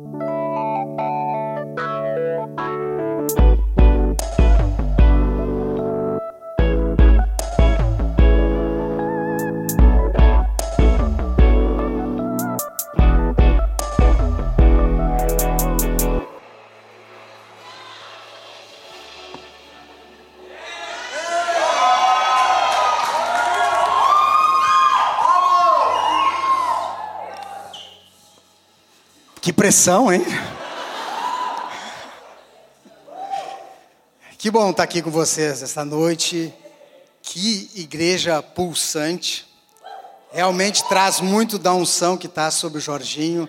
Que pressão, hein? Que bom estar aqui com vocês esta noite. Que igreja pulsante. Realmente traz muito da unção que está sobre o Jorginho.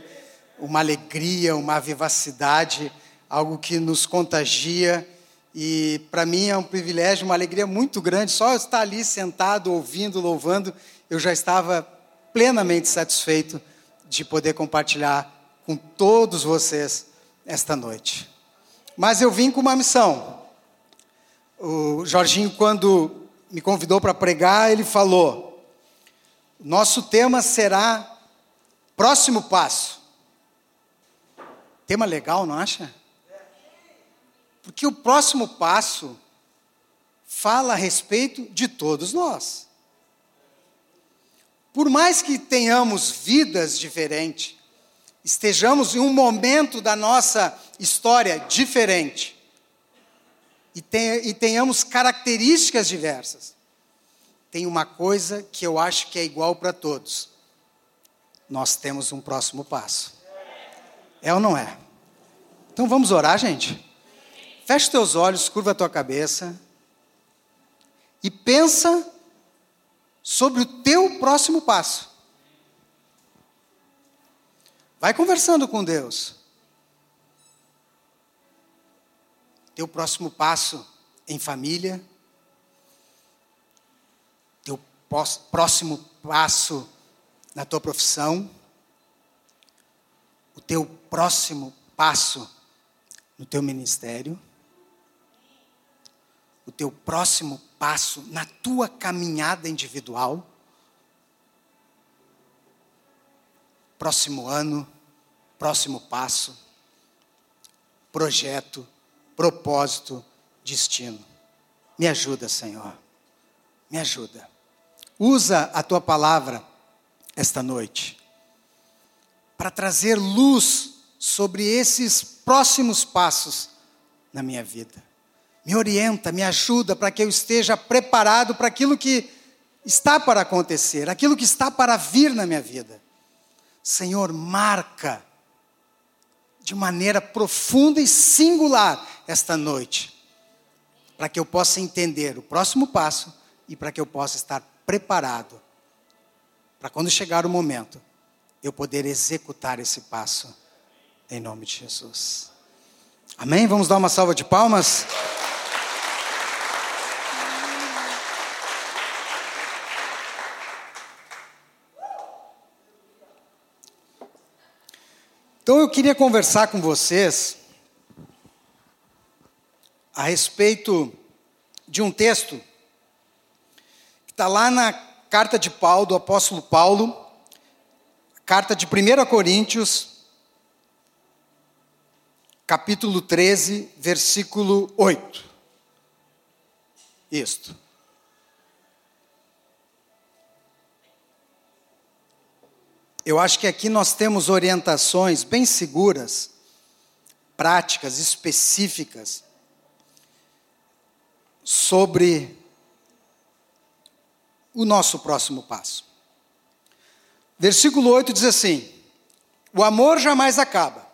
Uma alegria, uma vivacidade, algo que nos contagia. E para mim é um privilégio, uma alegria muito grande. Só estar ali sentado, ouvindo, louvando, eu já estava plenamente satisfeito de poder compartilhar com todos vocês esta noite. Mas eu vim com uma missão. O Jorginho, quando me convidou para pregar, ele falou: nosso tema será próximo passo. Tema legal, não acha? Porque o próximo passo fala a respeito de todos nós. Por mais que tenhamos vidas diferentes, estejamos em um momento da nossa história diferente e, tenhamos características diversas, tem uma coisa que eu acho que é igual para todos. Nós temos um próximo passo. É ou não é? Então vamos orar, gente? Feche teus olhos, curva a tua cabeça e pensa sobre o teu próximo passo. Vai conversando com Deus. Teu próximo passo em família. Teu próximo passo na tua profissão. O teu próximo passo no teu ministério. O teu próximo passo na tua caminhada individual. próximo ano, próximo passo, projeto, propósito, destino. Me ajuda, Senhor. Me ajuda. Usa a tua palavra esta noite para trazer luz sobre esses próximos passos na minha vida. Me orienta, me ajuda para que eu esteja preparado para aquilo que está para acontecer, aquilo que está para vir na minha vida. Senhor, marca de maneira profunda e singular esta noite, para que eu possa entender o próximo passo e para que eu possa estar preparado para quando chegar o momento eu poder executar esse passo em nome de Jesus. Amém? Vamos dar uma salva de palmas. Então eu queria conversar com vocês a respeito de um texto que está lá na carta de Paulo, do apóstolo Paulo, carta de 1 Coríntios, capítulo 13, versículo 8. Isto. Eu acho que aqui nós temos orientações bem seguras, práticas, específicas, sobre o nosso próximo passo. Versículo 8 diz assim: O amor jamais acaba,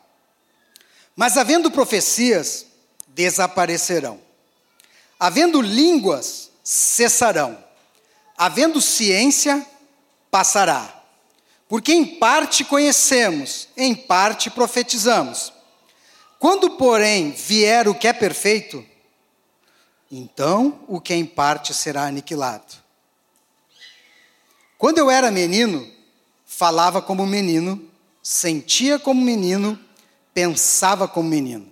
mas havendo profecias, desaparecerão, havendo línguas, cessarão, havendo ciência, passará porque em parte conhecemos, em parte profetizamos. Quando, porém, vier o que é perfeito, então o que é em parte será aniquilado. Quando eu era menino, falava como menino, sentia como menino, pensava como menino.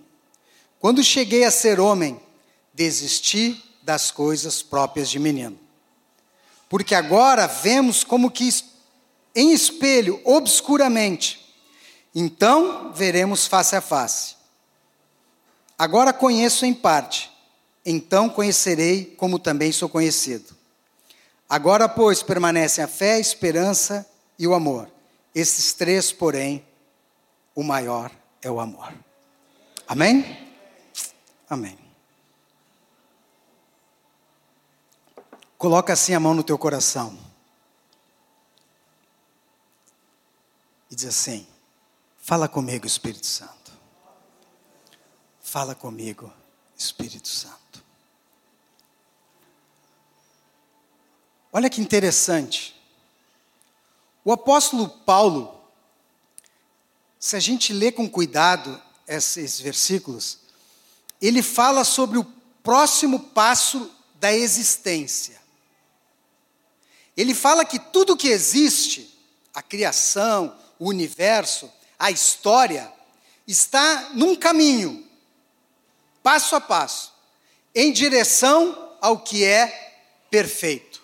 Quando cheguei a ser homem, desisti das coisas próprias de menino. Porque agora vemos como que em espelho, obscuramente. Então veremos face a face. Agora conheço em parte, então conhecerei como também sou conhecido. Agora, pois, permanecem a fé, a esperança e o amor. Esses três, porém, o maior é o amor. Amém? Amém. Coloca assim a mão no teu coração. Diz assim: Fala comigo, Espírito Santo. Fala comigo, Espírito Santo. Olha que interessante. O apóstolo Paulo, se a gente lê com cuidado esses versículos, ele fala sobre o próximo passo da existência. Ele fala que tudo que existe, a criação, o universo, a história, está num caminho, passo a passo, em direção ao que é perfeito.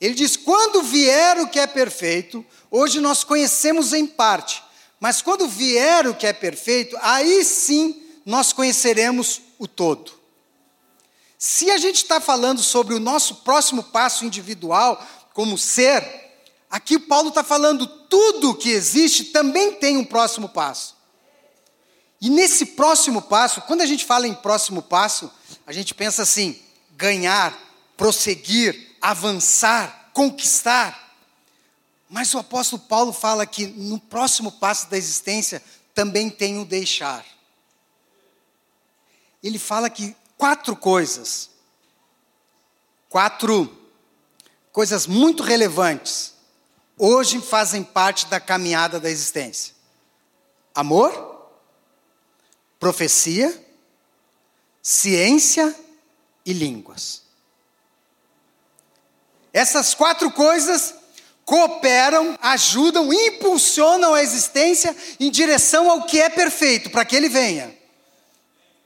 Ele diz: quando vier o que é perfeito, hoje nós conhecemos em parte, mas quando vier o que é perfeito, aí sim nós conheceremos o todo. Se a gente está falando sobre o nosso próximo passo individual como ser, aqui Paulo está falando tudo que existe também tem um próximo passo. E nesse próximo passo, quando a gente fala em próximo passo, a gente pensa assim: ganhar, prosseguir, avançar, conquistar. Mas o apóstolo Paulo fala que no próximo passo da existência também tem o deixar. Ele fala que quatro coisas, quatro coisas muito relevantes, hoje fazem parte da caminhada da existência: amor, profecia, ciência e línguas. Essas quatro coisas cooperam, ajudam, impulsionam a existência em direção ao que é perfeito, para que ele venha.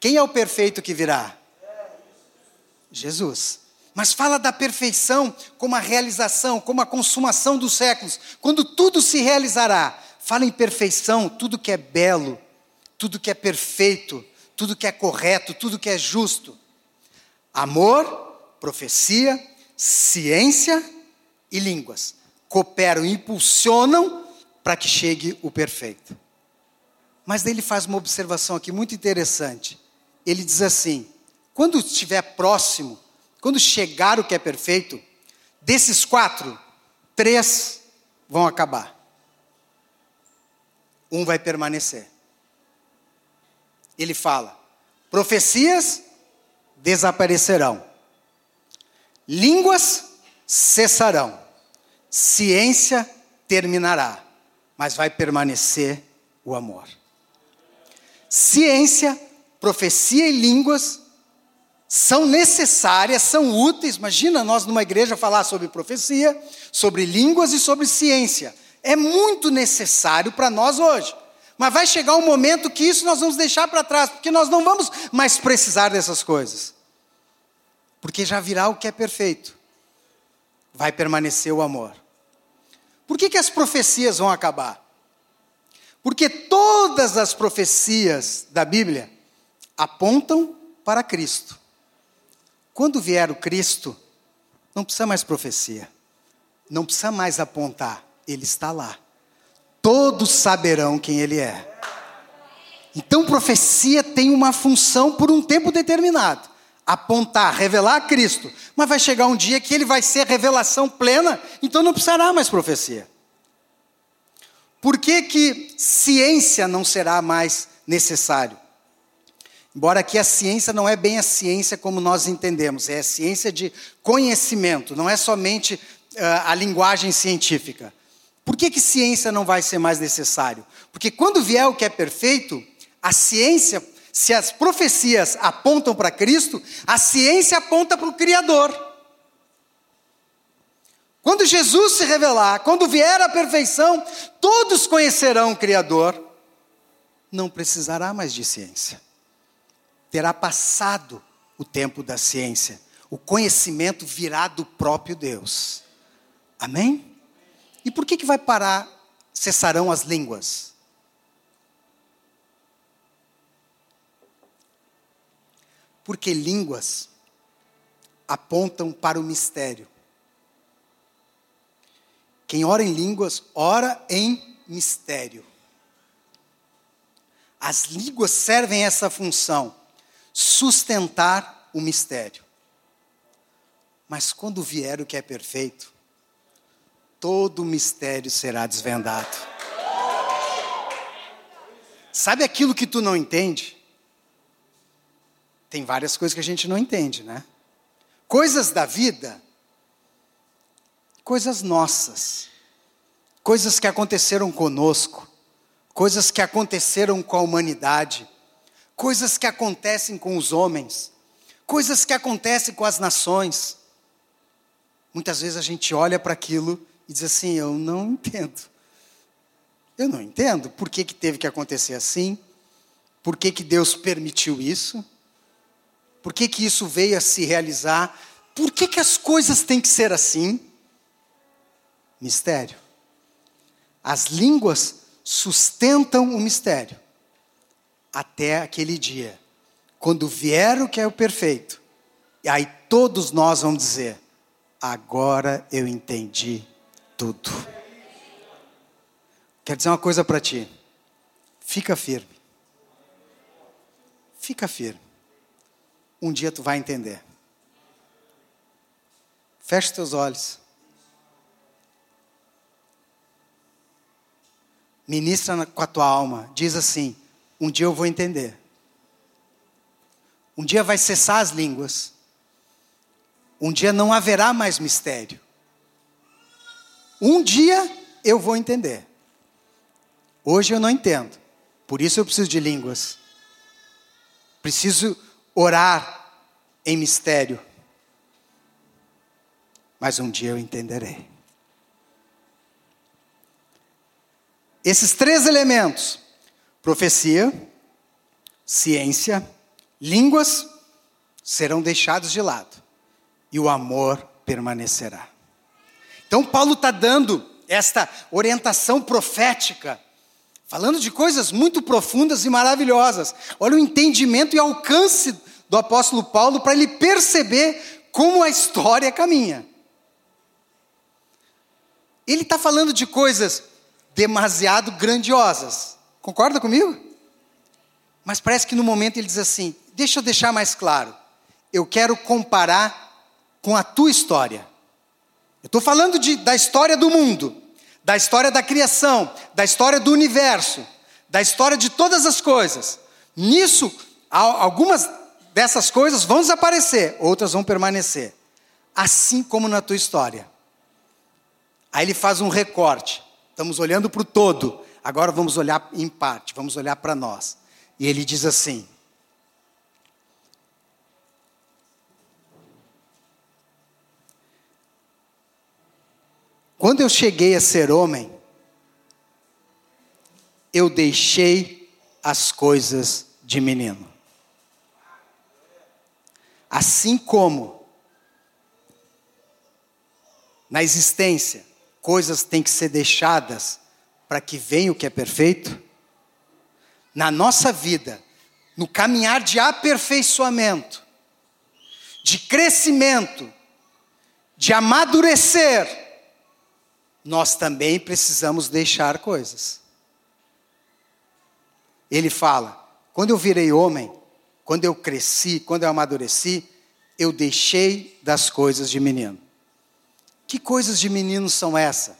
Quem é o perfeito que virá? Jesus. Mas fala da perfeição como a realização, como a consumação dos séculos, quando tudo se realizará. Fala em perfeição, tudo que é belo, tudo que é perfeito, tudo que é correto, tudo que é justo. Amor, profecia, ciência e línguas cooperam, impulsionam para que chegue o perfeito. Mas ele faz uma observação aqui muito interessante. Ele diz assim: quando estiver próximo, quando chegar o que é perfeito, desses quatro, três vão acabar. Um vai permanecer. Ele fala: profecias desaparecerão, línguas cessarão, ciência terminará, mas vai permanecer o amor. Ciência, profecia e línguas são necessárias, são úteis. Imagina nós numa igreja falar sobre profecia, sobre línguas e sobre ciência. É muito necessário para nós hoje. Mas vai chegar um momento que isso nós vamos deixar para trás, porque nós não vamos mais precisar dessas coisas. Porque já virá o que é perfeito. Vai permanecer o amor. Por que, que as profecias vão acabar? Porque todas as profecias da Bíblia apontam para Cristo. Quando vier o Cristo, não precisa mais profecia, não precisa mais apontar, ele está lá. Todos saberão quem ele é. Então, profecia tem uma função por um tempo determinado apontar, revelar a Cristo. Mas vai chegar um dia que ele vai ser revelação plena, então não precisará mais profecia. Por que, que ciência não será mais necessário? Embora aqui a ciência não é bem a ciência como nós entendemos, é a ciência de conhecimento, não é somente uh, a linguagem científica. Por que, que ciência não vai ser mais necessário? Porque quando vier o que é perfeito, a ciência, se as profecias apontam para Cristo, a ciência aponta para o Criador. Quando Jesus se revelar, quando vier a perfeição, todos conhecerão o Criador, não precisará mais de ciência terá passado o tempo da ciência. O conhecimento virá do próprio Deus. Amém? E por que, que vai parar, cessarão as línguas? Porque línguas apontam para o mistério. Quem ora em línguas, ora em mistério. As línguas servem essa função sustentar o mistério. Mas quando vier o que é perfeito, todo o mistério será desvendado. Sabe aquilo que tu não entende? Tem várias coisas que a gente não entende, né? Coisas da vida, coisas nossas, coisas que aconteceram conosco, coisas que aconteceram com a humanidade, coisas que acontecem com os homens, coisas que acontecem com as nações. Muitas vezes a gente olha para aquilo e diz assim: Eu não entendo. Eu não entendo por que, que teve que acontecer assim, por que, que Deus permitiu isso, por que, que isso veio a se realizar, por que, que as coisas têm que ser assim. Mistério. As línguas sustentam o mistério até aquele dia, quando vier o que é o perfeito, e aí todos nós vamos dizer: agora eu entendi tudo. Quero dizer uma coisa para ti. Fica firme. Fica firme. Um dia tu vai entender. Feche teus olhos. Ministra com a tua alma. Diz assim: Um dia eu vou entender. Um dia vai cessar as línguas. Um dia não haverá mais mistério. Um dia eu vou entender. Hoje eu não entendo. Por isso eu preciso de línguas. Preciso orar em mistério. Mas um dia eu entenderei. Esses três elementos: profecia, ciência, línguas, serão deixados de lado. E o amor permanecerá. Então, Paulo está dando esta orientação profética, falando de coisas muito profundas e maravilhosas. Olha o entendimento e alcance do apóstolo Paulo para ele perceber como a história caminha. Ele está falando de coisas demasiado grandiosas. Concorda comigo? Mas parece que no momento ele diz assim: deixa eu deixar mais claro. Eu quero comparar com a tua história. Eu estou falando de, da história do mundo, da história da criação, da história do universo, da história de todas as coisas. Nisso, algumas dessas coisas vão desaparecer, outras vão permanecer. Assim como na tua história. Aí ele faz um recorte. Estamos olhando para o todo, agora vamos olhar em parte, vamos olhar para nós. E ele diz assim: Quando eu cheguei a ser homem, eu deixei as coisas de menino. Assim como na existência coisas têm que ser deixadas para que venha o que é perfeito, na nossa vida, no caminhar de aperfeiçoamento, de crescimento, de amadurecer, nós também precisamos deixar coisas. Ele fala: quando eu virei homem, quando eu cresci, quando eu amadureci, eu deixei das coisas de menino. Que coisas de menino são essas?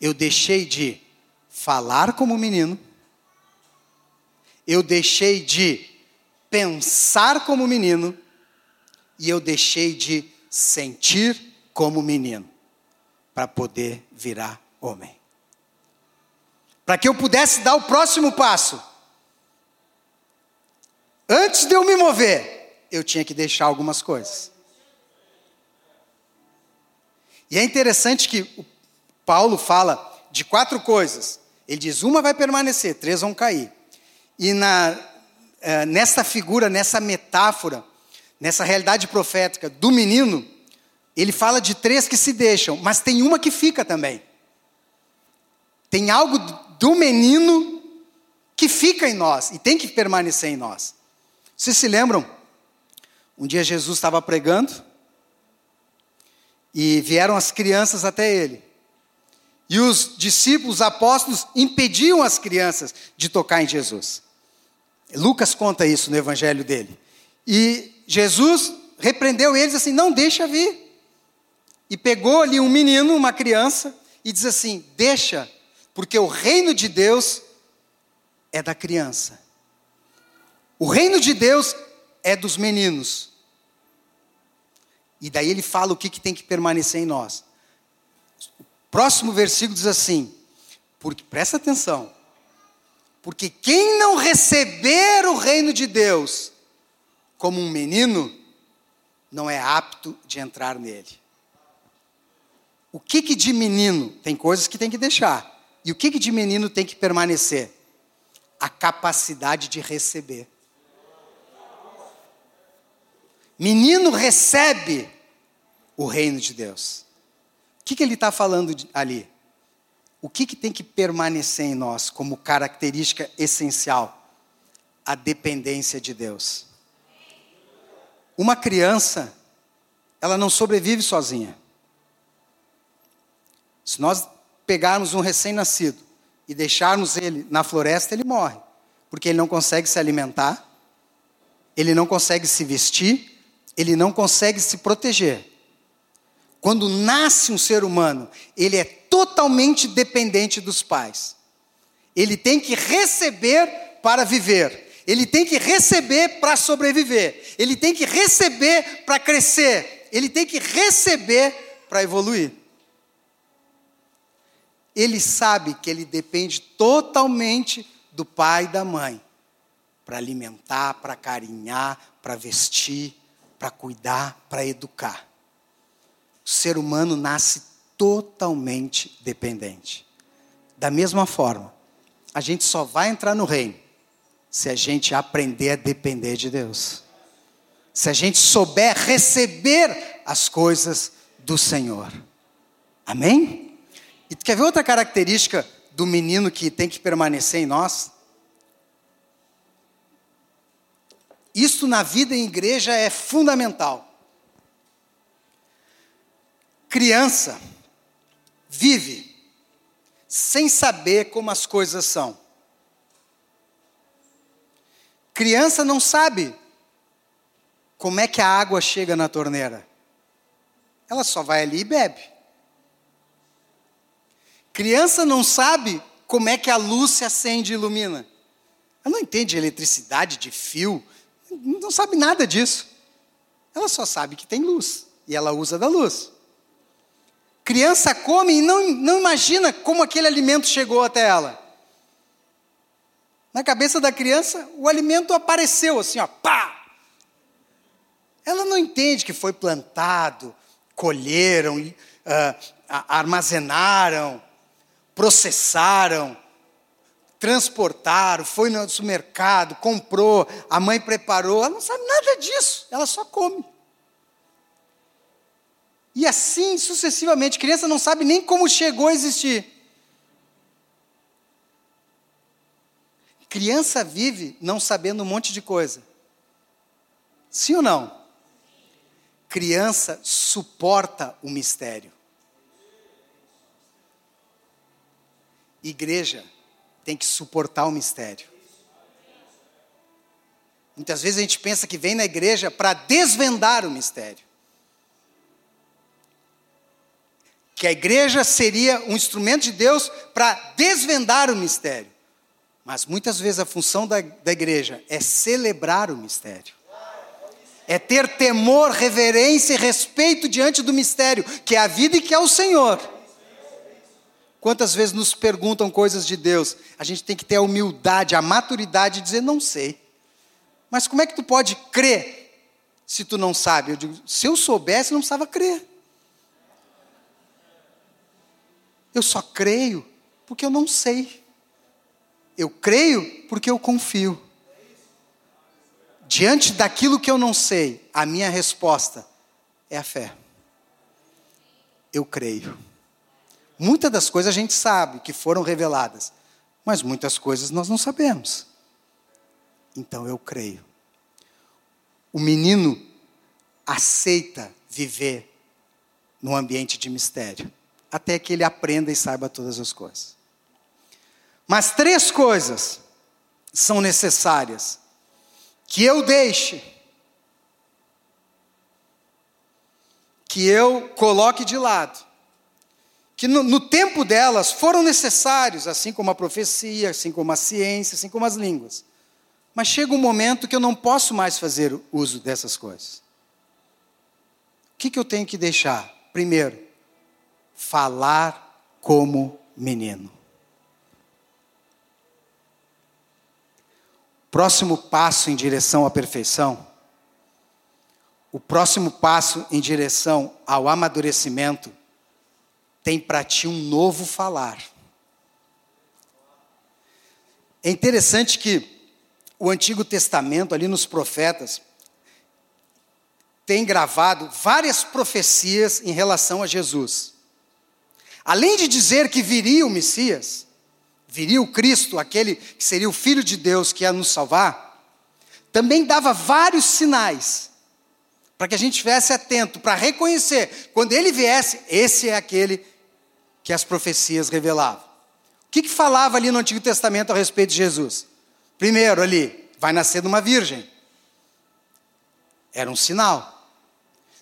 Eu deixei de falar como menino, eu deixei de pensar como menino, e eu deixei de sentir como menino para poder virar homem. Para que eu pudesse dar o próximo passo. Antes de eu me mover, eu tinha que deixar algumas coisas. E é interessante que Paulo fala de quatro coisas. Ele diz: uma vai permanecer, três vão cair. E na, é, nessa figura, nessa metáfora, nessa realidade profética do menino, ele fala de três que se deixam, mas tem uma que fica também. Tem algo do menino que fica em nós e tem que permanecer em nós. Vocês se lembram Um dia Jesus estava pregando e vieram as crianças até ele. E os discípulos, os apóstolos, impediam as crianças de tocar em Jesus. Lucas conta isso no evangelho dele. E Jesus repreendeu eles assim: não deixa vir. E pegou ali um menino, uma criança, e diz assim: deixa, porque o reino de Deus é da criança. O reino de Deus é dos meninos. E daí ele fala o que, que tem que permanecer em nós. Próximo versículo diz assim: porque, presta atenção, porque quem não receber o reino de Deus como um menino, não é apto de entrar nele. O que, que de menino? Tem coisas que tem que deixar. E o que, que de menino tem que permanecer? A capacidade de receber. Menino recebe o reino de Deus. Que, que ele está falando ali? O que, que tem que permanecer em nós como característica essencial? A dependência de Deus. Uma criança, ela não sobrevive sozinha. Se nós pegarmos um recém-nascido e deixarmos ele na floresta, ele morre, porque ele não consegue se alimentar, ele não consegue se vestir, ele não consegue se proteger. Quando nasce um ser humano, ele é totalmente dependente dos pais. Ele tem que receber para viver. Ele tem que receber para sobreviver. Ele tem que receber para crescer. Ele tem que receber para evoluir. Ele sabe que ele depende totalmente do pai e da mãe para alimentar, para carinhar, para vestir, para cuidar, para educar. O ser humano nasce totalmente dependente. Da mesma forma, a gente só vai entrar no reino se a gente aprender a depender de Deus. Se a gente souber receber as coisas do Senhor. Amém? E tu quer ver outra característica do menino que tem que permanecer em nós? Isso na vida em igreja é fundamental. Criança vive sem saber como as coisas são. Criança não sabe como é que a água chega na torneira. Ela só vai ali e bebe. Criança não sabe como é que a luz se acende e ilumina. Ela não entende eletricidade de fio, não sabe nada disso. Ela só sabe que tem luz e ela usa da luz. Criança come e não, não imagina como aquele alimento chegou até ela. Na cabeça da criança, o alimento apareceu assim, ó, pá! Ela não entende que foi plantado, colheram, uh, armazenaram, processaram, transportaram, foi no supermercado, comprou, a mãe preparou, ela não sabe nada disso, ela só come. E assim sucessivamente, criança não sabe nem como chegou a existir. Criança vive não sabendo um monte de coisa. Sim ou não? Criança suporta o mistério. Igreja tem que suportar o mistério. Muitas vezes a gente pensa que vem na igreja para desvendar o mistério. Que a igreja seria um instrumento de Deus para desvendar o mistério. Mas muitas vezes a função da, da igreja é celebrar o mistério. É ter temor, reverência e respeito diante do mistério, que é a vida e que é o Senhor. Quantas vezes nos perguntam coisas de Deus? A gente tem que ter a humildade, a maturidade de dizer, não sei. Mas como é que tu pode crer se tu não sabe? Eu digo, se eu soubesse, não precisava crer. Eu só creio porque eu não sei. Eu creio porque eu confio. Diante daquilo que eu não sei, a minha resposta é a fé. Eu creio. Muitas das coisas a gente sabe que foram reveladas, mas muitas coisas nós não sabemos. Então eu creio. O menino aceita viver no ambiente de mistério, até que ele aprenda e saiba todas as coisas. Mas três coisas são necessárias que eu deixe, que eu coloque de lado, que no, no, tempo delas foram necessários, assim como a profecia, assim como a ciência, assim como as línguas. Mas chega um momento que eu não posso mais fazer uso dessas coisas. O que, que eu tenho que deixar? Primeiro, falar como menino. Próximo passo em direção à perfeição, o próximo passo em direção ao amadurecimento, tem para ti um novo falar. É interessante que o Antigo Testamento, ali nos profetas, tem gravado várias profecias em relação a Jesus. Além de dizer que viria o Messias, viria o Cristo, aquele que seria o Filho de Deus que ia nos salvar, também dava vários sinais para que a gente estivesse atento, para reconhecer, quando ele viesse, esse é aquele que as profecias revelavam. O que, que falava ali no Antigo Testamento a respeito de Jesus? Primeiro, ali, vai nascer de uma virgem. Era um sinal.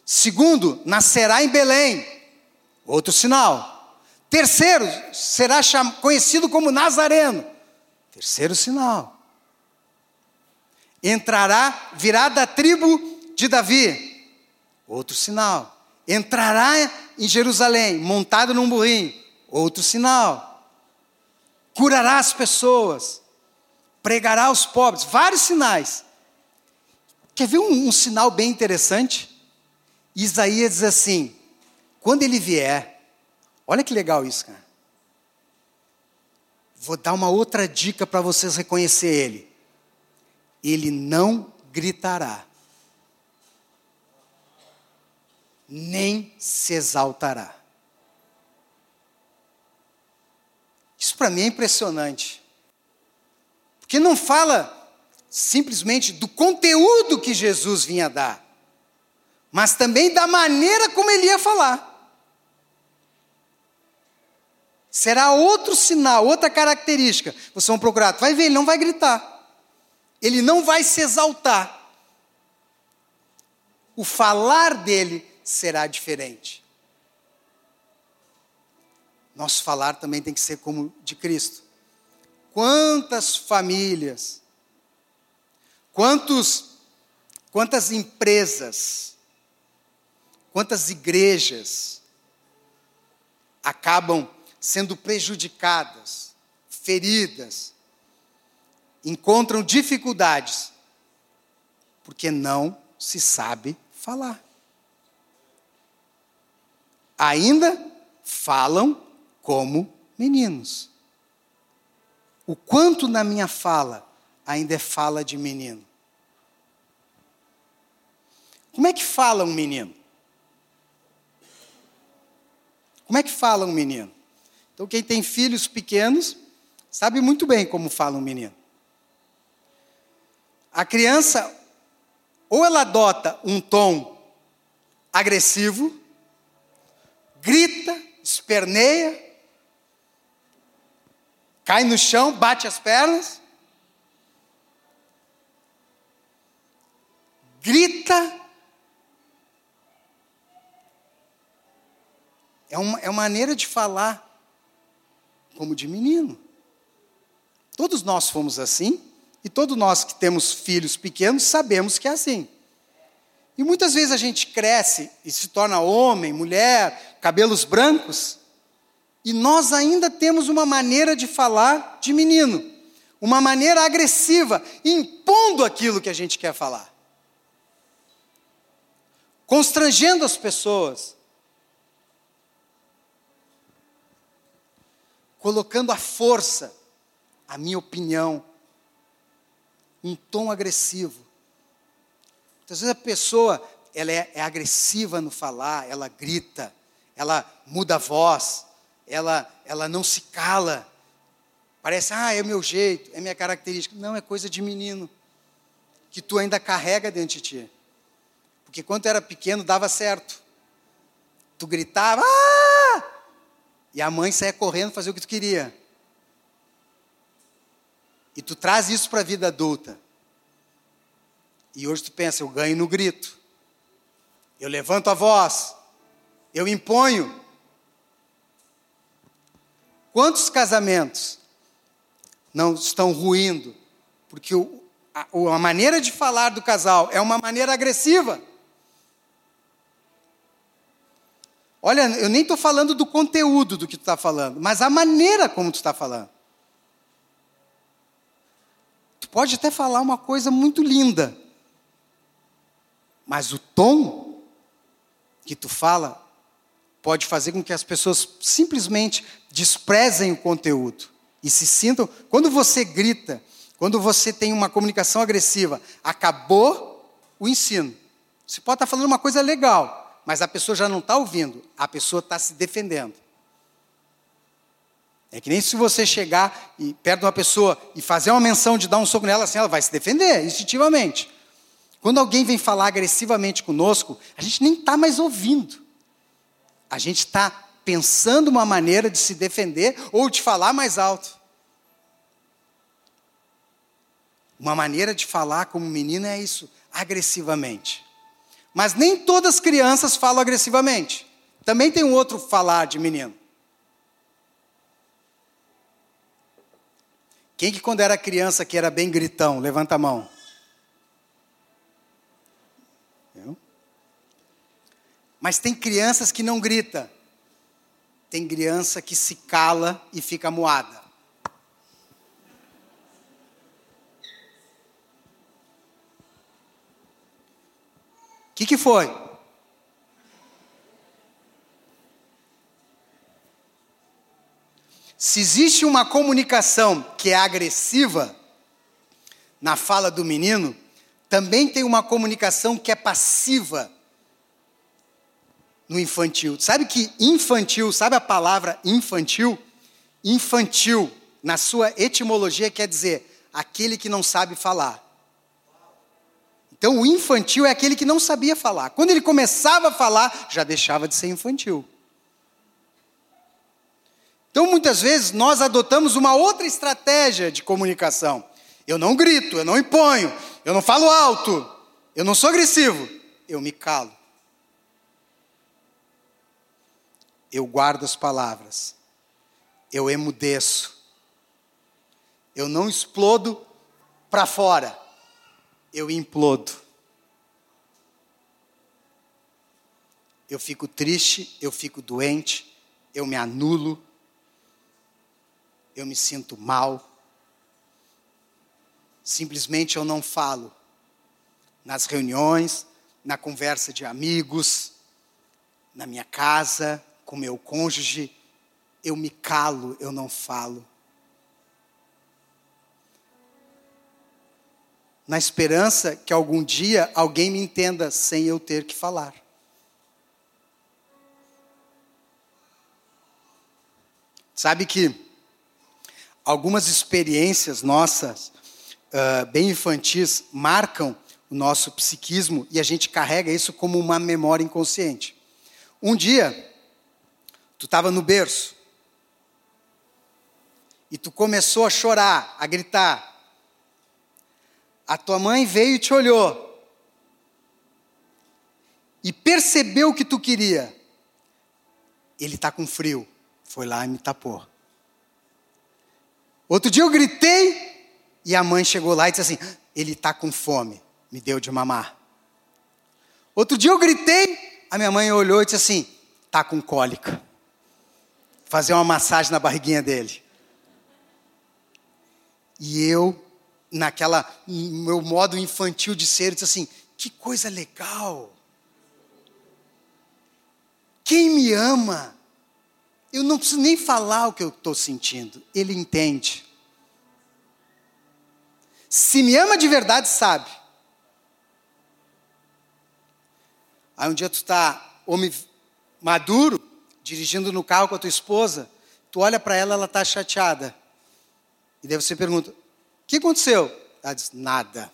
Segundo, nascerá em Belém. Outro sinal. Terceiro, será conhecido como Nazareno. Terceiro sinal. Entrará, virá da tribo de Davi. Outro sinal. Entrará em Jerusalém, montado num burrinho. Outro sinal. Curará as pessoas pregará aos pobres, vários sinais. Quer ver um, um sinal bem interessante? Isaías diz assim: quando ele vier, olha que legal isso, cara. Vou dar uma outra dica para vocês reconhecer ele. Ele não gritará, nem se exaltará. Isso para mim é impressionante. Porque não fala simplesmente do conteúdo que Jesus vinha dar, mas também da maneira como ele ia falar. Será outro sinal, outra característica. Vocês vão procurar, vai ver, ele não vai gritar. Ele não vai se exaltar. O falar dele será diferente. Nosso falar também tem que ser como de Cristo. Quantas famílias, quantos, quantas empresas, quantas igrejas acabam sendo prejudicadas, feridas, encontram dificuldades, porque não se sabe falar. Ainda falam como meninos o quanto na minha fala ainda é fala de menino. Como é que fala um menino? Como é que fala um menino? Então, quem tem filhos pequenos sabe muito bem como fala um menino. A criança, ou ela adota um tom agressivo, grita, esperneia, cai no chão, bate as pernas, grita. É uma, é uma maneira de falar como de menino. Todos nós fomos assim, e todos nós que temos filhos pequenos sabemos que é assim. E muitas vezes a gente cresce e se torna homem, mulher, cabelos brancos, e nós ainda temos uma maneira de falar de menino, uma maneira agressiva, impondo aquilo que a gente quer falar, constrangendo as pessoas, colocando a força, a minha opinião, um tom agressivo. Às vezes a pessoa ela é, é agressiva no falar, ela grita, ela muda a voz, ela, ela não se cala. Parece, ah, é o meu jeito, é minha característica. Não, é coisa de menino, que tu ainda carrega dentro de ti. Porque quando era pequeno dava certo. Tu gritava, ah! E a mãe saía correndo fazer o que tu queria. E tu traz isso para a vida adulta. E hoje tu pensa, eu ganho no grito. Eu levanto a voz. Eu imponho. Quantos casamentos não estão ruindo porque o, a, a maneira de falar do casal é uma maneira agressiva? Olha, eu nem estou falando do conteúdo do que tu está falando, mas a maneira como tu está falando. Tu pode até falar uma coisa muito linda, mas o tom que tu fala pode fazer com que as pessoas simplesmente desprezem o conteúdo e se sintam. Quando você grita, quando você tem uma comunicação agressiva, acabou o ensino. Você pode estar falando uma coisa legal, mas a pessoa já não está ouvindo, a pessoa está se defendendo. É que nem se você chegar e, perto de uma pessoa e fazer uma menção de dar um soco nela, assim, ela vai se defender instintivamente. Quando alguém vem falar agressivamente conosco, a gente nem está mais ouvindo. A gente está pensando uma maneira de se defender ou de falar mais alto. Uma maneira de falar como menino é isso, agressivamente. Mas nem todas as crianças falam agressivamente. Também tem um outro falar de menino. Quem que quando era criança que era bem gritão? Levanta a mão. Eu? Mas tem crianças que não grita. Tem criança que se cala e fica moada. Que, que foi? Se existe uma comunicação que é agressiva na fala do menino, também tem uma comunicação que é passiva no infantil. Sabe que infantil, sabe a palavra infantil? Infantil, na sua etimologia, quer dizer aquele que não sabe falar. Então, o infantil é aquele que não sabia falar. Quando ele começava a falar, já deixava de ser infantil. Então, muitas vezes, nós adotamos uma outra estratégia de comunicação. Eu não grito, eu não imponho, eu não falo alto, eu não sou agressivo, eu me calo. Eu guardo as palavras, eu emudeço, eu não explodo para fora eu implodo. Eu fico triste, eu fico doente, eu me anulo, eu me sinto mal. Simplesmente eu não falo. Nas reuniões, na conversa de amigos, na minha casa, com meu cônjuge, eu me calo, eu não falo. Na esperança que algum dia alguém me entenda sem eu ter que falar. Sabe que algumas experiências nossas, uh, bem infantis, marcam o nosso psiquismo e a gente carrega isso como uma memória inconsciente. Um dia, tu estava no berço e tu começou a chorar, a gritar, a tua mãe veio e te olhou. E percebeu o que tu queria. Ele está com frio. Foi lá e me tapou. Outro dia eu gritei e a mãe chegou lá e disse assim: Ele está com fome. Me deu de mamar. Outro dia eu gritei, a minha mãe olhou e disse assim: Está com cólica. Fazer uma massagem na barriguinha dele. E eu naquela meu modo infantil de ser, disse assim: que coisa legal. Quem me ama, eu não preciso nem falar o que eu estou sentindo, ele entende. Se me ama de verdade, sabe. Aí um dia tu está homem maduro, dirigindo no carro com a tua esposa, tu olha para ela, ela está chateada. E daí você pergunta: o que aconteceu? Ela disse: Nada.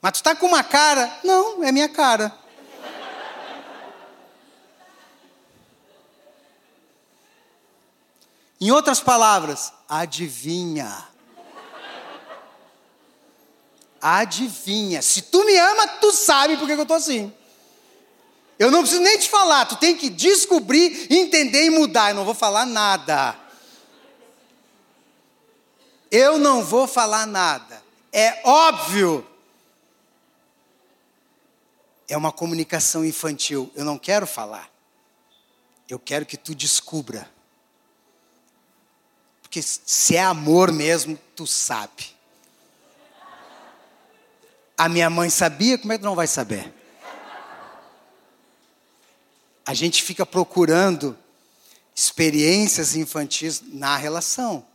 Mas tu tá com uma cara? Não, é minha cara. Em outras palavras, adivinha. Adivinha. Se tu me ama, tu sabe por que eu tô assim. Eu não preciso nem te falar, tu tem que descobrir, entender e mudar. Eu não vou falar nada. Eu não vou falar nada. É óbvio. É uma comunicação infantil. Eu não quero falar. Eu quero que tu descubra. Porque se é amor mesmo, tu sabe. A minha mãe sabia, como é que tu não vai saber? A gente fica procurando experiências infantis na relação.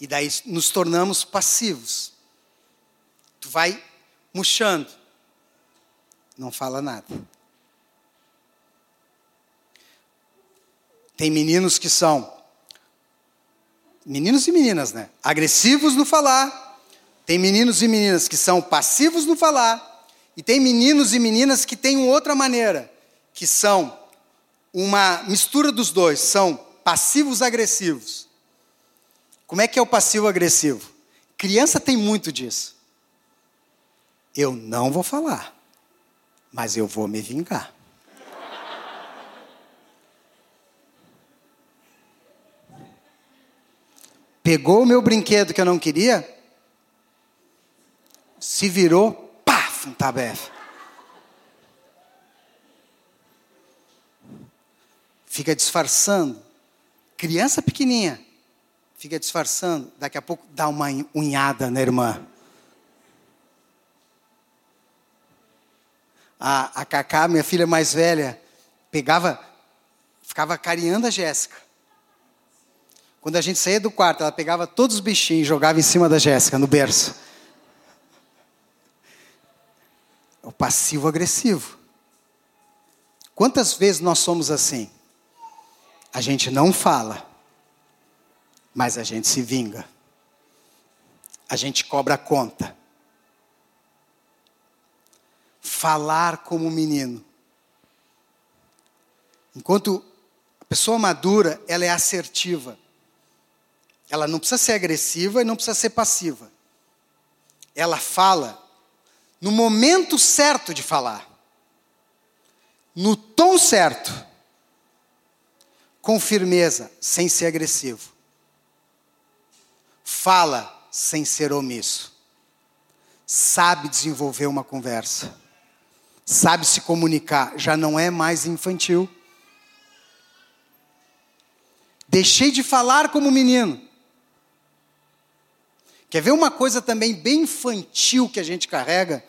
E daí nos tornamos passivos. Tu vai murchando. Não fala nada. Tem meninos que são meninos e meninas, né? Agressivos no falar. Tem meninos e meninas que são passivos no falar. E tem meninos e meninas que têm outra maneira, que são uma mistura dos dois, são passivos agressivos. Como é que é o passivo agressivo? Criança tem muito disso. Eu não vou falar, mas eu vou me vingar. Pegou o meu brinquedo que eu não queria, se virou, um tabefe. Fica disfarçando. Criança pequenininha. Fica disfarçando. Daqui a pouco dá uma unhada na irmã. A, a Cacá, minha filha mais velha, pegava, ficava carinhando a Jéssica. Quando a gente saía do quarto, ela pegava todos os bichinhos e jogava em cima da Jéssica, no berço. É o passivo agressivo. Quantas vezes nós somos assim? A gente não fala, mas a gente se vinga. A gente cobra a conta. Falar como menino. Enquanto a pessoa madura, ela é assertiva. Ela não precisa ser agressiva e não precisa ser passiva. Ela fala no momento certo de falar, no tom certo, com firmeza, sem ser agressivo. Fala sem ser omisso. Sabe desenvolver uma conversa. Sabe se comunicar, já não é mais infantil. Deixei de falar como menino. Quer ver uma coisa também bem infantil que a gente carrega?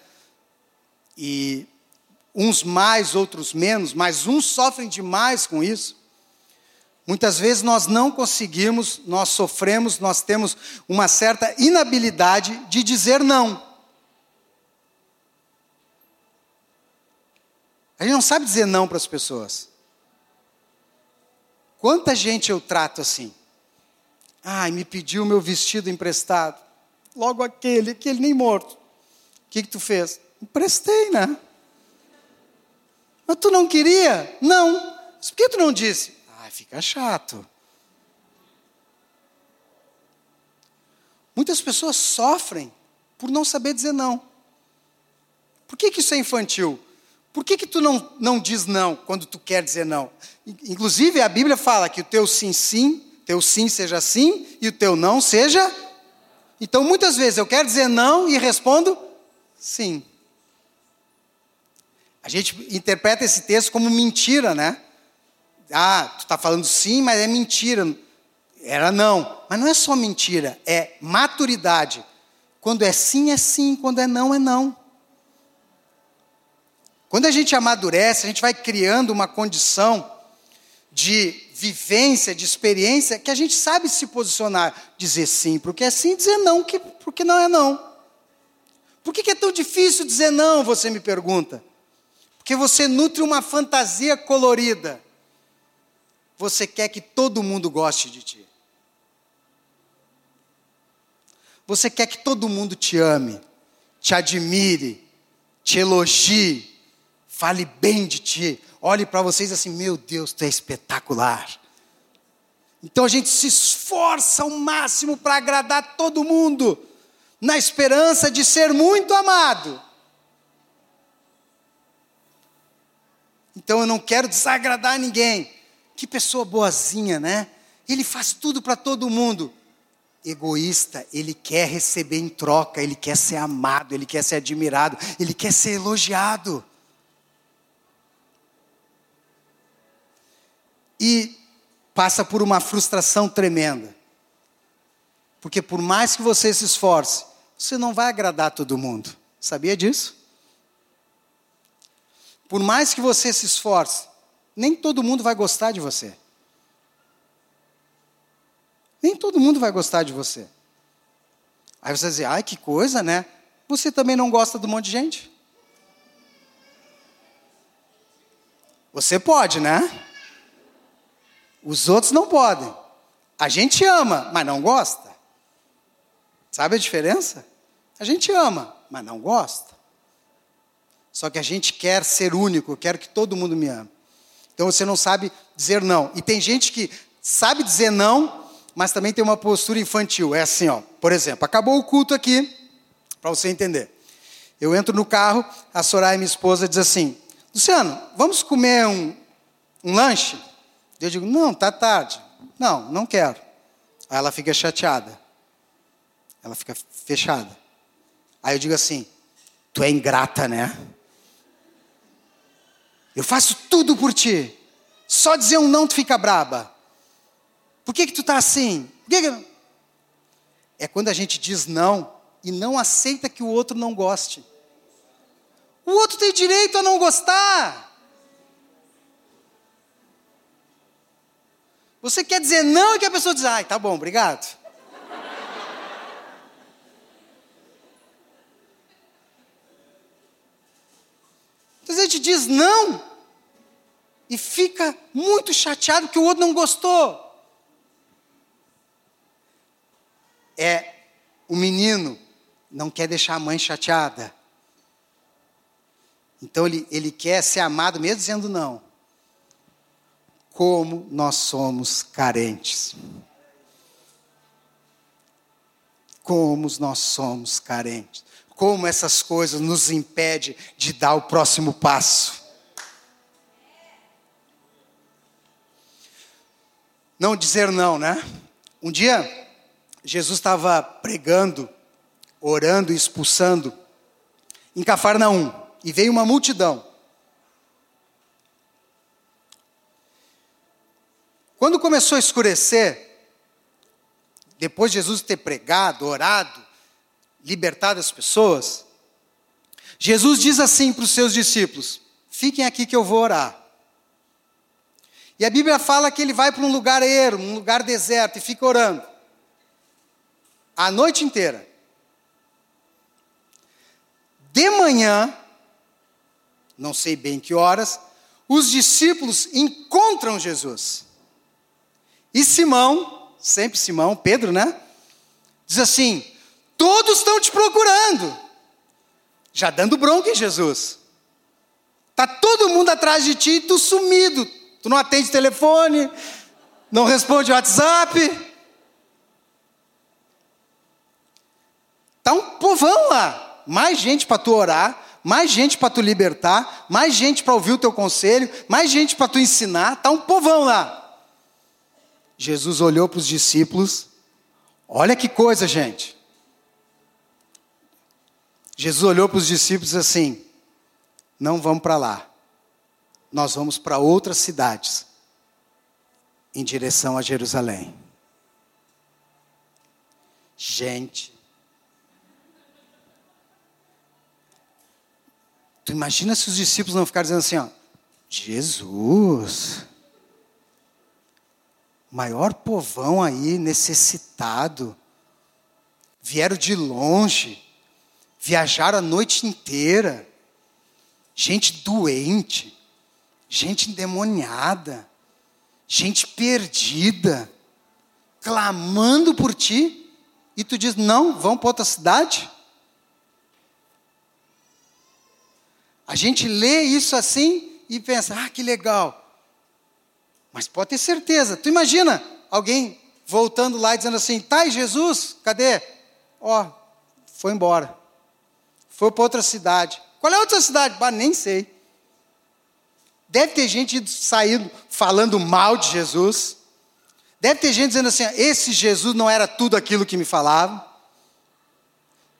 E uns mais, outros menos, mas uns sofrem demais com isso. Muitas vezes nós não conseguimos, nós sofremos, nós temos uma certa inabilidade de dizer não. A gente não sabe dizer não para as pessoas. Quanta gente eu trato assim? Ai, me pediu meu vestido emprestado. Logo aquele, aquele nem morto. O que, que tu fez? Emprestei, né? Mas tu não queria? Não. Mas por que tu não disse? Ah, fica chato. Muitas pessoas sofrem por não saber dizer não. Por que, que isso é infantil? Por que, que tu não, não diz não quando tu quer dizer não? Inclusive, a Bíblia fala que o teu sim, sim, teu sim seja sim e o teu não seja. Então, muitas vezes eu quero dizer não e respondo sim. A gente interpreta esse texto como mentira, né? Ah, tu está falando sim, mas é mentira. Era não. Mas não é só mentira, é maturidade. Quando é sim, é sim. Quando é não, é não. Quando a gente amadurece, a gente vai criando uma condição de vivência, de experiência, que a gente sabe se posicionar, dizer sim porque é sim, dizer não porque não é não. Por que é tão difícil dizer não, você me pergunta? Porque você nutre uma fantasia colorida. Você quer que todo mundo goste de ti. Você quer que todo mundo te ame, te admire, te elogie, fale bem de ti, olhe para vocês assim: meu Deus, tu é espetacular. Então a gente se esforça ao máximo para agradar todo mundo, na esperança de ser muito amado. Então eu não quero desagradar ninguém. Que pessoa boazinha, né? Ele faz tudo para todo mundo. Egoísta, ele quer receber em troca, ele quer ser amado, ele quer ser admirado, ele quer ser elogiado. E passa por uma frustração tremenda. Porque por mais que você se esforce, você não vai agradar todo mundo. Sabia disso? Por mais que você se esforce, nem todo mundo vai gostar de você. Nem todo mundo vai gostar de você. Aí você diz, ai que coisa, né? Você também não gosta de um monte de gente? Você pode, né? Os outros não podem. A gente ama, mas não gosta. Sabe a diferença? A gente ama, mas não gosta. Só que a gente quer ser único, quer que todo mundo me ame. Então você não sabe dizer não. E tem gente que sabe dizer não, mas também tem uma postura infantil. É assim, ó. Por exemplo, acabou o culto aqui, para você entender. Eu entro no carro, a Soraya, minha esposa, diz assim: Luciano, vamos comer um, um lanche? Eu digo: Não, tá tarde. Não, não quero. Aí ela fica chateada. Ela fica fechada. Aí eu digo assim: Tu é ingrata, né? Eu faço tudo por ti. Só dizer um não tu fica braba. Por que que tu tá assim? Que. É quando a gente diz não e não aceita que o outro não goste. O outro tem direito a não gostar. Você quer dizer não e que a pessoa diz, ai, tá bom, obrigado. Às vezes a gente diz não e fica muito chateado que o outro não gostou. É o menino não quer deixar a mãe chateada. Então ele, ele quer ser amado mesmo dizendo não. Como nós somos carentes. Como nós somos carentes como essas coisas nos impedem de dar o próximo passo. Não dizer não, né? Um dia, Jesus estava pregando, orando e expulsando em Cafarnaum, e veio uma multidão. Quando começou a escurecer, depois de Jesus ter pregado, orado, libertar as pessoas, Jesus diz assim para os seus discípulos: fiquem aqui que eu vou orar. E a Bíblia fala que ele vai para um lugar ermo, um lugar deserto, e fica orando. A noite inteira. De manhã, não sei bem que horas, os discípulos encontram Jesus. E Simão, sempre Simão, Pedro, né? Diz assim: Todos estão te procurando. Já dando bronca em Jesus. Tá todo mundo atrás de ti e tu sumido. Tu não atende telefone, não responde WhatsApp. Tá um povão lá. Mais gente para tu orar, mais gente para tu libertar, mais gente para ouvir o teu conselho, mais gente para tu ensinar. Tá um povão lá. Jesus olhou para os discípulos. Olha que coisa, gente. Jesus olhou para os discípulos assim: não vamos para lá, nós vamos para outras cidades, em direção a Jerusalém. Gente, tu imagina se os discípulos não ficarem dizendo assim, ó, Jesus, maior povão aí necessitado, vieram de longe, viajaram a noite inteira, gente doente, gente endemoniada, gente perdida, clamando por ti, e tu diz: não, vão para outra cidade? A gente lê isso assim e pensa, ah, que legal. Mas pode ter certeza. Tu imagina alguém voltando lá e dizendo assim: tá, Jesus? Cadê? Ó, oh, foi embora. Foi para outra cidade. Qual é a outra cidade? Bah, nem sei. Deve ter gente saindo falando mal de Jesus. Deve ter gente dizendo assim: esse Jesus não era tudo aquilo que me falava.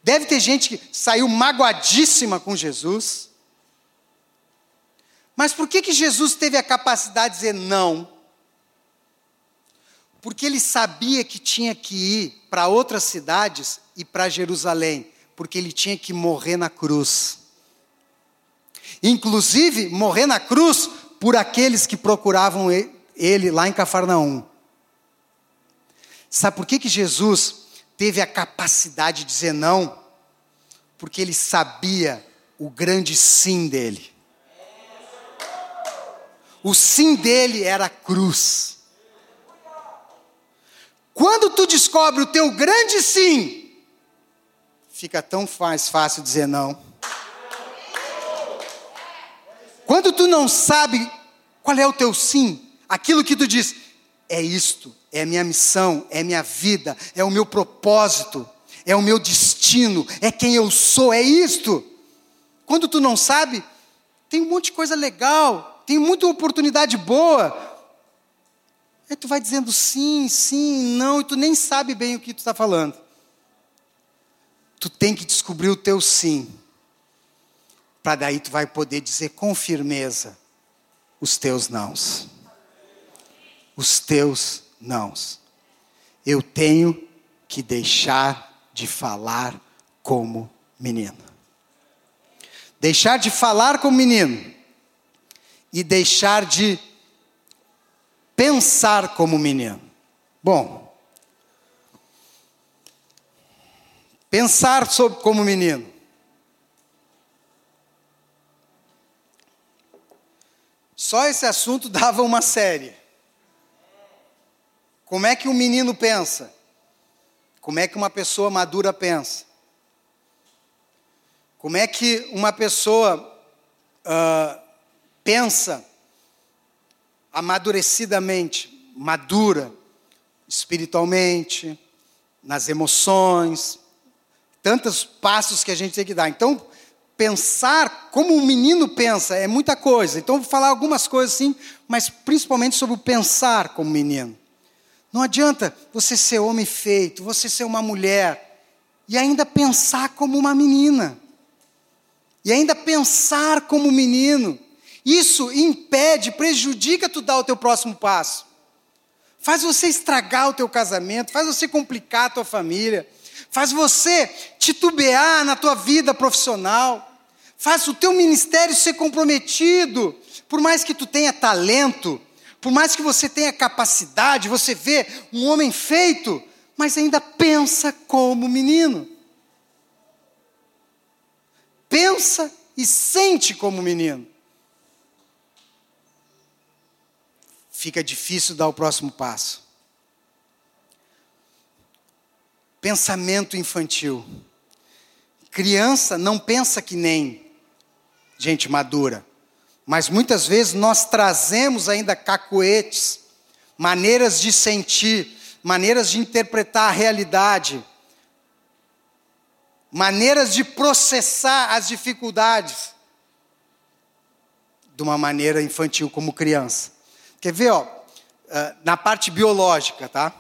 Deve ter gente que saiu magoadíssima com Jesus. Mas por que, que Jesus teve a capacidade de dizer não? Porque ele sabia que tinha que ir para outras cidades e para Jerusalém, porque ele tinha que morrer na cruz. Inclusive, morrer na cruz por aqueles que procuravam ele lá em Cafarnaum. Sabe por que, que Jesus teve a capacidade de dizer não? Porque ele sabia o grande sim dele. O sim dele era a cruz. Quando tu descobre o teu grande sim, fica tão mais fácil dizer não. Quando tu não sabe qual é o teu sim, aquilo que tu diz, é isto, é minha missão, é minha vida, é o meu propósito, é o meu destino, é quem eu sou, é isto. Quando tu não sabe, tem um monte de coisa legal, tem muita oportunidade boa. Aí tu vai dizendo sim, sim, não, e tu nem sabe bem o que tu está falando. Tu tem que descobrir o teu sim, para daí tu vai poder dizer com firmeza os teus nãos. Os teus nãos. Eu tenho que deixar de falar como menino. Deixar de falar como menino e deixar de pensar como menino. Bom, pensar sobre como menino. Só esse assunto dava uma série. Como é que um menino pensa? Como é que uma pessoa madura pensa? Como é que uma pessoa uh, pensa amadurecidamente, madura espiritualmente, nas emoções, tantos passos que a gente tem que dar. Então, pensar como um menino pensa é muita coisa. Então, vou falar algumas coisas sim, mas principalmente sobre o pensar como menino. Não adianta você ser homem feito, você ser uma mulher e ainda pensar como uma menina. E ainda pensar como menino. Isso impede, prejudica tu dar o teu próximo passo. Faz você estragar o teu casamento, faz você complicar a tua família, faz você titubear na tua vida profissional, faz o teu ministério ser comprometido. Por mais que tu tenha talento, por mais que você tenha capacidade, você vê um homem feito, mas ainda pensa como menino. Pensa e sente como menino. fica difícil dar o próximo passo. Pensamento infantil. Criança não pensa que nem gente madura, mas muitas vezes nós trazemos ainda cacoetes, maneiras de sentir, maneiras de interpretar a realidade, maneiras de processar as dificuldades de uma maneira infantil como criança. Quer ver, ó, ah, na parte biológica, tá?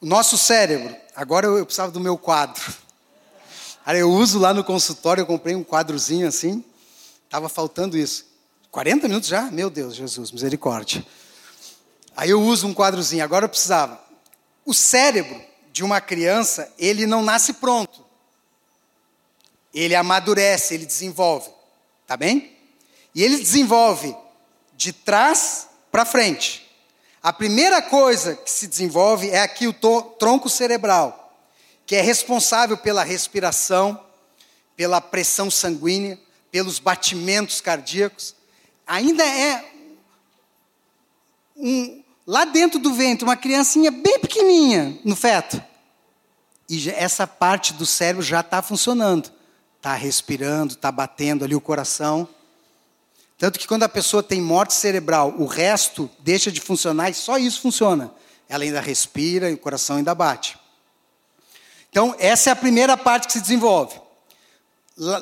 O nosso cérebro, agora eu, precisava do meu quadro. Aí eu uso lá no consultório, eu comprei um quadrozinho assim, estava faltando isso. 40 minutos já? Meu Deus, Jesus, misericórdia. Aí eu uso um quadrozinho, agora eu precisava. O cérebro de uma criança, ele não nasce pronto. Ele amadurece, ele desenvolve. Tá bem? E ele desenvolve de trás para frente. A primeira coisa que se desenvolve é aqui o tronco cerebral, que é responsável pela respiração, pela pressão sanguínea, pelos batimentos cardíacos. Ainda é um, lá dentro do ventre, uma criancinha bem pequenininha no feto. E essa parte do cérebro já está funcionando. está respirando, está batendo ali o coração. Tanto que quando a pessoa tem morte cerebral, o resto deixa de funcionar e só isso funciona. Ela ainda respira e o coração ainda bate. Então, essa é a primeira parte que se desenvolve.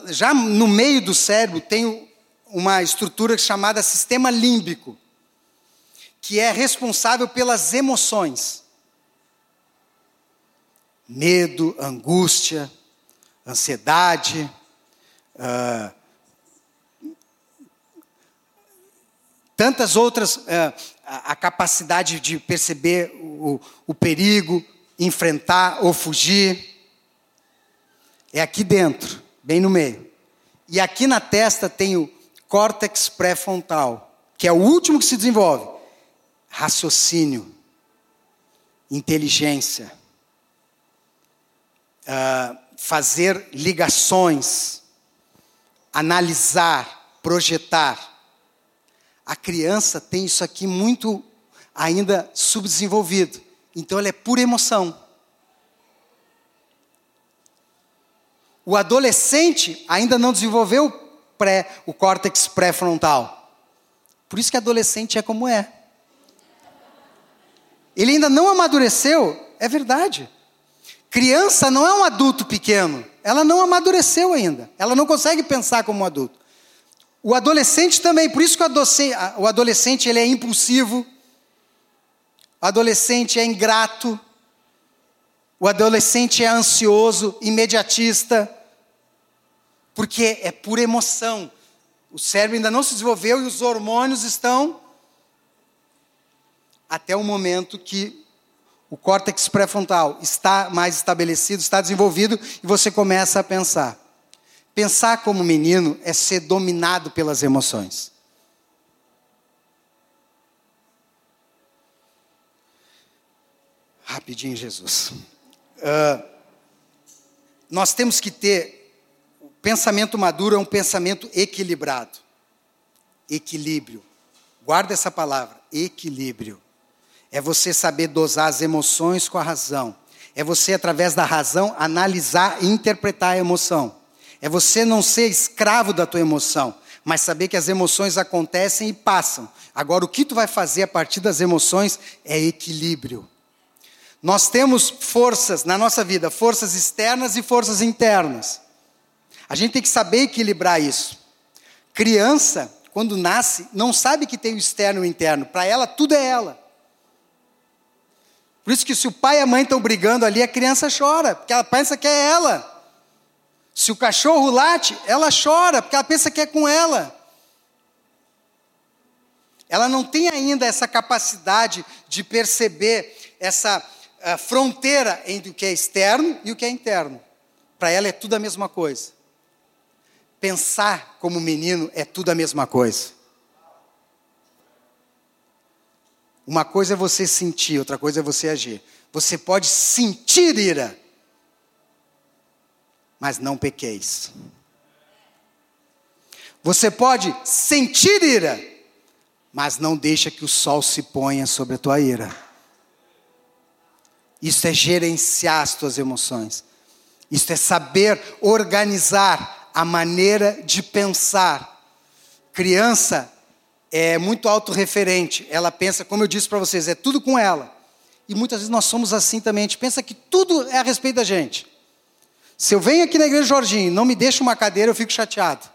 Já no meio do cérebro tem uma estrutura chamada sistema límbico, que é responsável pelas emoções. Medo, angústia, ansiedade, uh, tantas outras, a, a, capacidade de perceber o, o perigo, enfrentar ou fugir. É aqui dentro, bem no meio. E aqui na testa tem o córtex pré-frontal, que é o último que se desenvolve. Raciocínio, inteligência, uh, fazer ligações, analisar, projetar. A criança tem isso aqui muito ainda subdesenvolvido. Então ela é pura emoção. O adolescente ainda não desenvolveu pré, o córtex pré-frontal. Por isso que adolescente é como é. Ele ainda não amadureceu, é verdade. Criança não é um adulto pequeno. Ela não amadureceu ainda. Ela não consegue pensar como um adulto. O adolescente também, por isso que o adolescente ele é impulsivo, o adolescente é ingrato, o adolescente é ansioso, imediatista, porque é pura emoção. O cérebro ainda não se desenvolveu e os hormônios estão até o momento que o córtex pré-frontal está mais estabelecido, está desenvolvido e você começa a pensar. Pensar como menino é ser dominado pelas emoções. Rapidinho, Jesus. Uh, nós temos que ter. O pensamento maduro é um pensamento equilibrado. Equilíbrio. Guarda essa palavra: equilíbrio. É você saber dosar as emoções com a razão. É você, através da razão, analisar e interpretar a emoção. É você não ser escravo da tua emoção, mas saber que as emoções acontecem e passam. Agora, o que tu vai fazer a partir das emoções é equilíbrio. Nós temos forças na nossa vida, forças externas e forças internas. A gente tem que saber equilibrar isso. Criança, quando nasce, não sabe que tem o externo e o interno. Para ela, tudo é ela. Por isso que se o pai e a mãe estão brigando ali, a criança chora, porque ela pensa que é ela. Se o cachorro late, ela chora, porque ela pensa que é com ela. Ela não tem ainda essa capacidade de perceber essa uh, fronteira entre o que é externo e o que é interno. Para ela é tudo a mesma coisa. Pensar como menino é tudo a mesma coisa. Uma coisa é você sentir, outra coisa é você agir. Você pode sentir ira, mas não pequeis. Você pode sentir ira, mas não deixa que o sol se ponha sobre a tua ira. Isso é gerenciar as tuas emoções. Isso é saber organizar a maneira de pensar. Criança é muito autorreferente. Ela pensa, como eu disse para vocês, é tudo com ela. E muitas vezes nós somos assim também. A gente pensa que tudo é a respeito da gente. Se eu venho aqui na igreja Jorginho e não me deixa uma cadeira, eu fico chateado.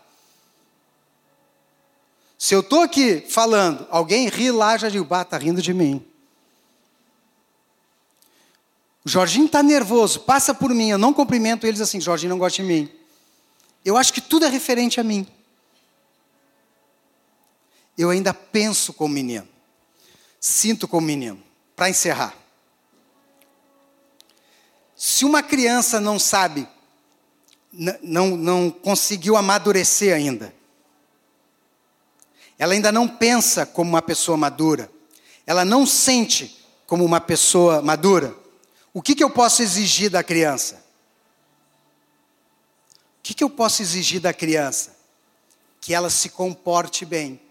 Se eu estou aqui falando, alguém ri lá, já digo, bah, está rindo de mim. O Jorginho está nervoso, passa por mim, eu não cumprimento eles assim, Jorginho não gosta de mim. Eu acho que tudo é referente a mim eu ainda penso como menino, sinto como menino. Para encerrar, se uma criança não sabe, não, não conseguiu amadurecer ainda, ela ainda não pensa como uma pessoa madura, ela não sente como uma pessoa madura, o que, que eu posso exigir da criança? O que, que eu posso exigir da criança? Que ela se comporte bem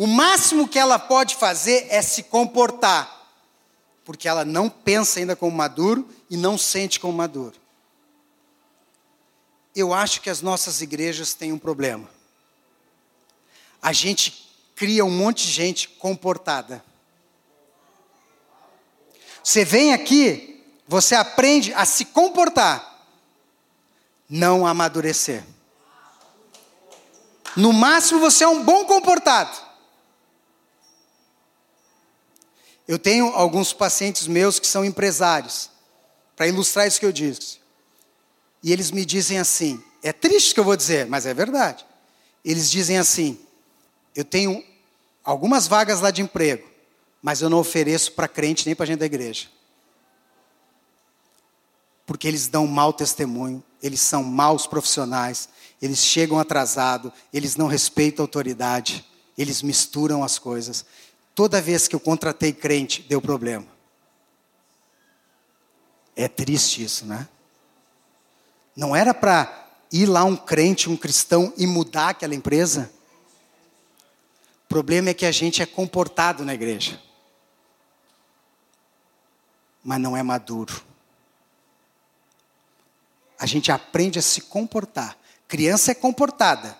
o máximo que ela pode fazer é se comportar, porque ela não pensa ainda como maduro e não sente como maduro. Eu acho que as nossas igrejas têm um problema. A gente cria um monte de gente comportada. Você vem aqui, você aprende a se comportar, não amadurecer. No máximo você é um bom comportado. Eu tenho alguns pacientes meus que são empresários, para ilustrar isso que eu disse. E eles me dizem assim: é triste que eu vou dizer, mas é verdade. Eles dizem assim: eu tenho algumas vagas lá de emprego, mas eu não ofereço para crente nem para gente da igreja. Porque eles dão mau testemunho, eles são maus profissionais, eles chegam atrasados, eles não respeitam a autoridade, eles misturam as coisas. Toda vez que eu contratei crente, deu problema. É triste isso, né? Não era para ir lá um crente, um cristão e mudar aquela empresa? O problema é que a gente é comportado na igreja, mas não é maduro. A gente aprende a se comportar. Criança é comportada.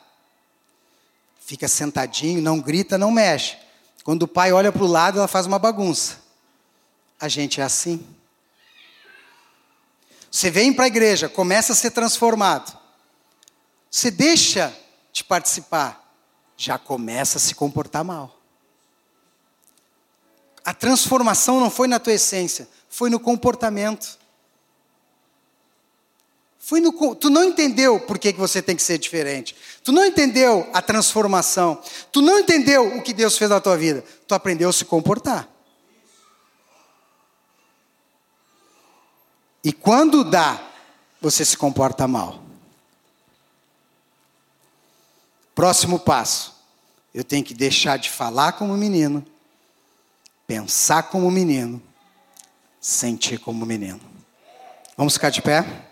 Fica sentadinho, não grita, não mexe. Quando o pai olha para o lado, ela faz uma bagunça. A gente é assim. Você vem para a igreja, começa a ser transformado. Você deixa de participar, já começa a se comportar mal. A transformação não foi na tua essência, foi no comportamento. Foi no, tu não entendeu por que, que você tem que ser diferente. Tu não entendeu a transformação. Tu não entendeu o que Deus fez na tua vida. Tu aprendeu a se comportar. E quando dá, você se comporta mal. Próximo passo. Eu tenho que deixar de falar como menino, pensar como menino, sentir como menino. Vamos ficar de pé?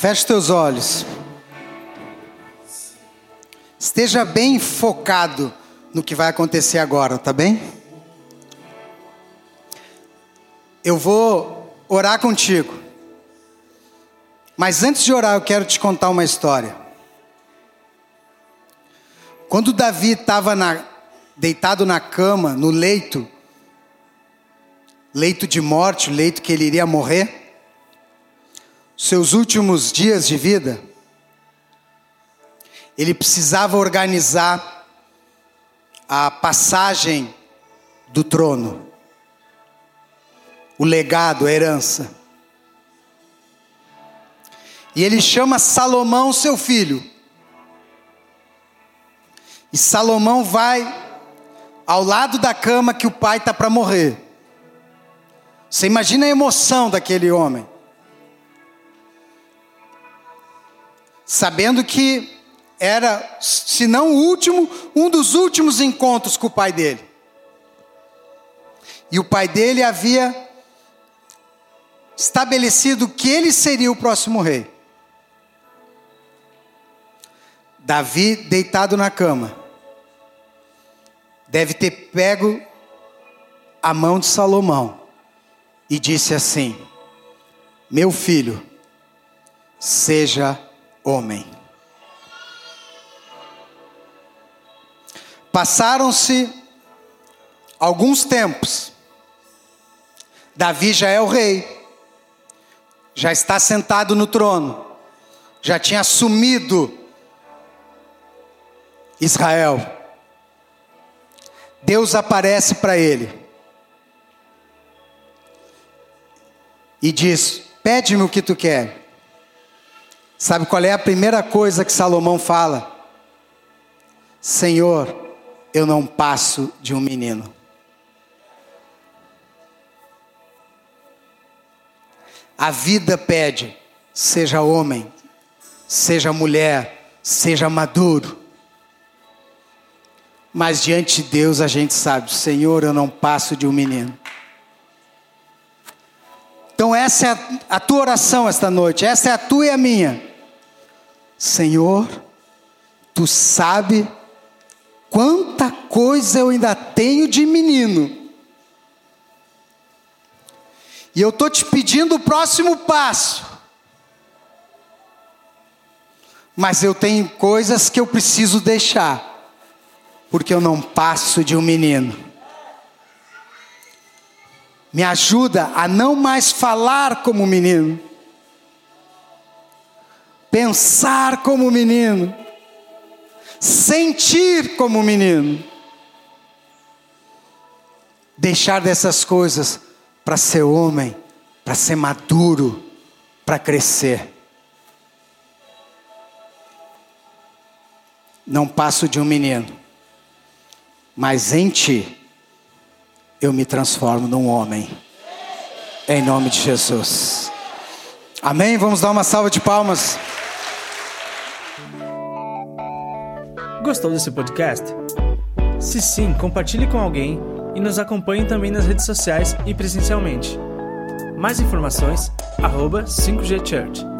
Feche teus olhos. Esteja bem focado no que vai acontecer agora, tá bem? Eu vou orar contigo. Mas antes de orar, eu quero te contar uma história. Quando Davi estava deitado na cama, no leito, leito de morte, leito que ele iria morrer, seus últimos dias de vida, ele precisava organizar a passagem do trono, o legado, a herança. E ele chama Salomão, seu filho. E Salomão vai ao lado da cama que o pai está para morrer. Você imagina a emoção daquele homem. Sabendo que era, se não o último, um dos últimos encontros com o pai dele. E o pai dele havia estabelecido que ele seria o próximo rei. Davi deitado na cama, deve ter pego a mão de Salomão e disse assim: Meu filho, seja homem. Passaram-se alguns tempos. Davi já é o rei, já está sentado no trono, já tinha assumido Israel. Deus aparece para ele e diz: Pede-me o que tu quer. Sabe qual é a primeira coisa que Salomão fala? Senhor, eu não passo de um menino. A vida pede, seja homem, seja mulher, seja maduro. Mas diante de Deus a gente sabe, Senhor, eu não passo de um menino. Então essa é a, tua oração esta noite, essa é a tua e a minha. Senhor, tu sabe quanta coisa eu ainda tenho de menino. E eu estou te pedindo o próximo passo. Mas eu tenho coisas que eu preciso deixar porque eu não passo de um menino. Me ajuda a não mais falar como menino, pensar como menino, sentir como menino, deixar dessas coisas para ser homem, para ser maduro, para crescer. Não passo de um menino mas em ti eu me transformo num homem. Em nome de Jesus. Amém? Vamos dar uma salva de palmas. Gostou desse podcast? Se sim, compartilhe com alguém e nos acompanhe também nas redes sociais e presencialmente. Mais informações, arroba 5G Church.